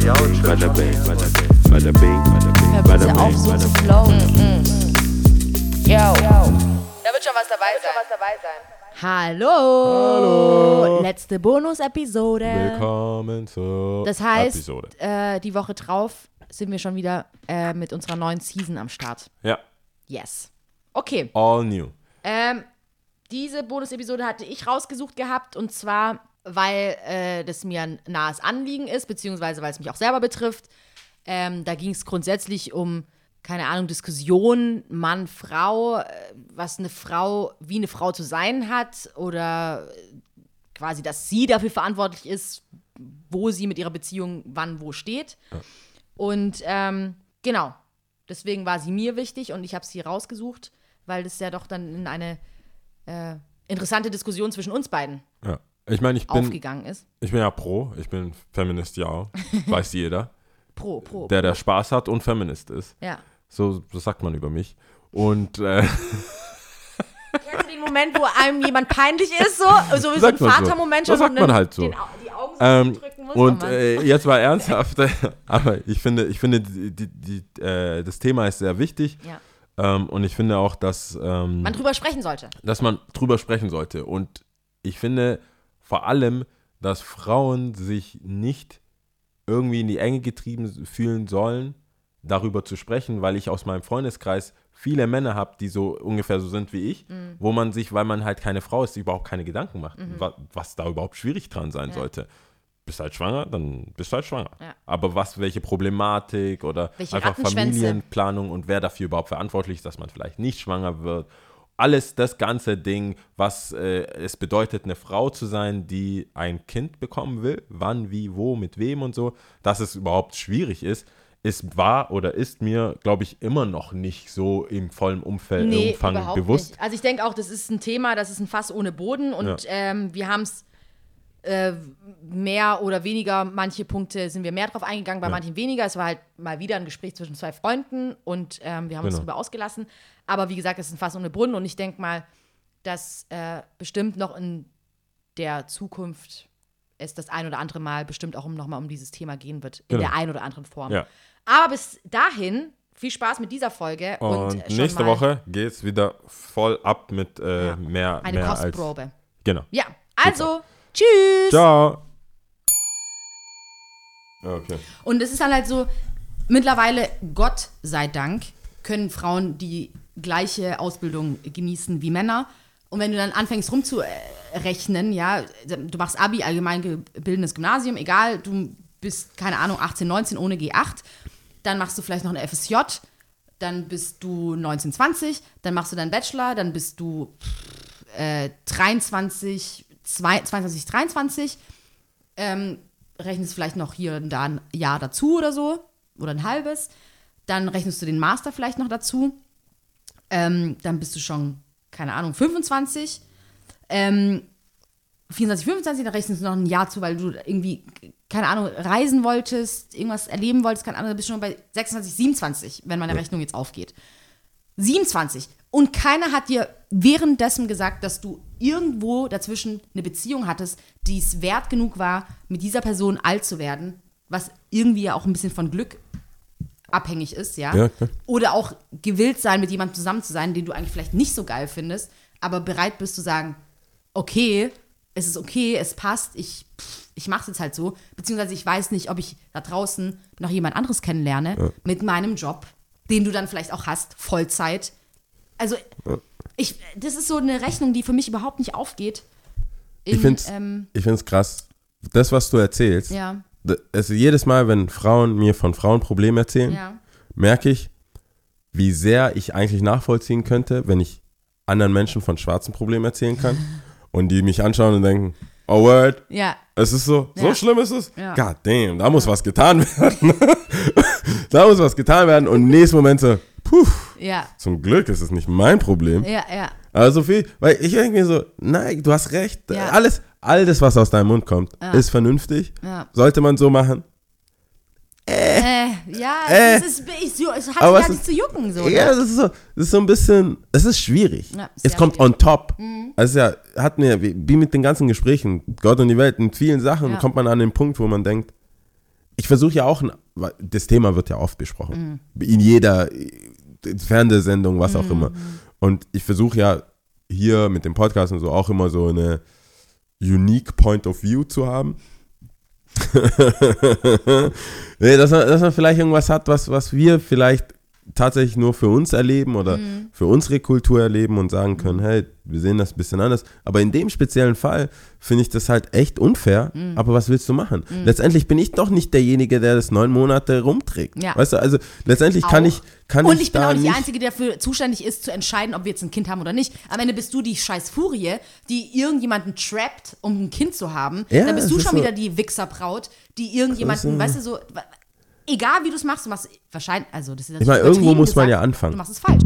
bada bing, bada bing, bada bing, auf, bing, so zu bing. flowen. Yo. Da wird schon was dabei sein. Hallo. Hallo. Letzte Bonus-Episode. Willkommen zur Das heißt, Episode. äh, die Woche drauf sind wir schon wieder äh, mit unserer neuen Season am Start. Ja, Yes. Okay. all new. Ähm, diese Bonus-Episode hatte ich rausgesucht gehabt und zwar, weil äh, das mir ein nahes Anliegen ist, beziehungsweise weil es mich auch selber betrifft. Ähm, da ging es grundsätzlich um, keine Ahnung, Diskussion, Mann, Frau, äh, was eine Frau, wie eine Frau zu sein hat oder äh, quasi, dass sie dafür verantwortlich ist, wo sie mit ihrer Beziehung wann wo steht. Und ähm, genau, deswegen war sie mir wichtig und ich habe sie rausgesucht, weil das ja doch dann in eine äh, interessante Diskussion zwischen uns beiden Ja. Ich meine, ich bin, aufgegangen ist. ich bin ja pro, ich bin Feminist, ja, weiß jeder, Pro, pro. der der Spaß hat und Feminist ist. ja. So, so sagt man über mich. Und äh, Kennst du den Moment, wo einem jemand peinlich ist, so, so, so ein man so. Vatermoment Das schon, sagt man halt so. Den, die Augen so Ähm, drücken muss? und äh, jetzt mal ernsthaft, aber ich finde, ich finde, die, die, die, äh, das Thema ist sehr wichtig. ja. Ähm, und ich finde auch, dass, ähm, Man drüber sprechen sollte. dass man drüber sprechen sollte. Und ich finde vor allem, dass Frauen sich nicht irgendwie in die Enge getrieben fühlen sollen, darüber zu sprechen, weil ich aus meinem Freundeskreis viele Männer habe, die so ungefähr so sind wie ich, Mhm. wo man sich, weil man halt keine Frau ist, überhaupt keine Gedanken macht, wa was da überhaupt schwierig dran sein Ja. sollte. Bist halt schwanger, dann bist du halt schwanger. Ja. Aber was, welche Problematik oder Welche einfach. Familienplanung und wer dafür überhaupt verantwortlich ist, dass man vielleicht nicht schwanger wird. Alles das ganze Ding, was äh, es bedeutet, eine Frau zu sein, die ein Kind bekommen will, wann, wie, wo, mit wem und so, dass es überhaupt schwierig ist, ist war oder ist mir, glaube ich, immer noch nicht so im vollen Umfeld, Nee, Umfang bewusst. nicht. Also ich denke auch, das ist ein Thema, das ist ein Fass ohne Boden und Ja. ähm, wir haben es äh, mehr oder weniger, manche Punkte sind wir mehr drauf eingegangen, bei Ja. manchen weniger. Es war halt mal wieder ein Gespräch zwischen zwei Freunden und ähm, wir haben uns Genau. darüber ausgelassen. Aber wie gesagt, es ist ein Fass ohne Boden und ich denke mal, dass äh, bestimmt noch in der Zukunft es das ein oder andere Mal bestimmt auch um, nochmal um dieses Thema gehen wird, in Genau. der ein oder anderen Form. Ja. Aber bis dahin, viel Spaß mit dieser Folge. Und, Und, schon nächste Woche geht es wieder voll ab mit äh, Ja. mehr, Eine mehr als. Kostprobe. Genau. Ja, also, tschüss. Ciao. Okay. Und es ist dann halt so, mittlerweile, Gott sei Dank, können Frauen die gleiche Ausbildung genießen wie Männer. Und wenn du dann anfängst rumzurechnen, ja, du machst Abi, allgemeingebildetes Gymnasium, egal, du bist, keine Ahnung, 18, 19 ohne G8, dann machst du vielleicht noch eine FSJ, dann bist du 19, 20, dann machst du deinen Bachelor, dann bist du äh, 23, zwei- 22, 23, ähm, rechnest vielleicht noch hier und da ein Jahr dazu oder so, oder ein halbes. Dann rechnest du den Master vielleicht noch dazu. Ähm, dann bist du schon, keine Ahnung, 25. Ähm, 24, 25, dann rechnest du noch ein Jahr zu, weil du irgendwie, keine Ahnung, reisen wolltest, irgendwas erleben wolltest, keine Ahnung, dann bist du schon bei 26, 27, wenn meine Rechnung jetzt aufgeht. 27. Und keiner hat dir währenddessen gesagt, dass du irgendwo dazwischen eine Beziehung hattest, die es wert genug war, mit dieser Person alt zu werden, was irgendwie ja auch ein bisschen von Glück abhängig ist, ja. Ja. Oder auch gewillt sein, mit jemandem zusammen zu sein, den du eigentlich vielleicht nicht so geil findest, aber bereit bist zu sagen, okay, es ist okay, es passt, ich, pff, ich mach's jetzt halt so. Beziehungsweise ich weiß nicht, ob ich da draußen noch jemand anderes kennenlerne mit meinem Job, den du dann vielleicht auch hast, Vollzeit. Also, ich, das ist so eine Rechnung, die für mich überhaupt nicht aufgeht. Ich In, finde es ähm, krass. Das, was du erzählst, ja, also jedes Mal, wenn Frauen mir von Frauen Probleme erzählen, ja, merke ich, wie sehr ich eigentlich nachvollziehen könnte, wenn ich anderen Menschen von schwarzen Problemen erzählen kann und die mich anschauen und denken, oh word, ja, es ist so, so Ja. schlimm ist es? Ja. God damn, da muss was getan werden. da muss was getan werden und im nächsten Moment so, puh, ja, zum Glück ist es nicht mein Problem. ja, ja, Aber so viel, weil ich denke mir so, nein, du hast recht. Ja. Alles, alles, was aus deinem Mund kommt, Ja. ist vernünftig. ja. Sollte man so machen. Äh, ja, Äh. es, ist, ich, es hat was nicht zu jucken. So, Ja, ne? das ist so, das ist so ein bisschen, es ist schwierig. Es kommt schwierig. Mhm. on top. Also ja, hat mir, wie mit den ganzen Gesprächen, Gott und die Welt, in vielen Sachen kommt man an den Punkt, wo man denkt, ich versuche ja auch, das Thema wird ja oft besprochen. Mhm. In jeder Fernsehsendung, was auch mhm. immer. Und ich versuche ja hier mit dem Podcast und so auch immer so eine unique Point of View zu haben. nee, dass man, dass man vielleicht irgendwas hat, was, was wir vielleicht tatsächlich nur für uns erleben oder mhm. für unsere Kultur erleben und sagen können, hey, wir sehen das ein bisschen anders. Aber in dem speziellen Fall finde ich das halt echt unfair. Mhm. Aber was willst du machen? Mhm. Letztendlich bin ich doch nicht derjenige, der das neun Monate rumträgt. Ja. Weißt du, also letztendlich auch. kann ich kann Und ich, ich bin auch nicht die Einzige, die dafür zuständig ist, zu entscheiden, ob wir jetzt ein Kind haben oder nicht. Am Ende bist du die scheiß Furie, die irgendjemanden trappt, um ein Kind zu haben. Ja, Dann bist du schon so wieder die Wichserbraut, die irgendjemanden, weißt du, so egal wie du es machst, du machst wahrscheinlich, also das ist Ich meine, irgendwo muss man ja anfangen. Du machst es falsch.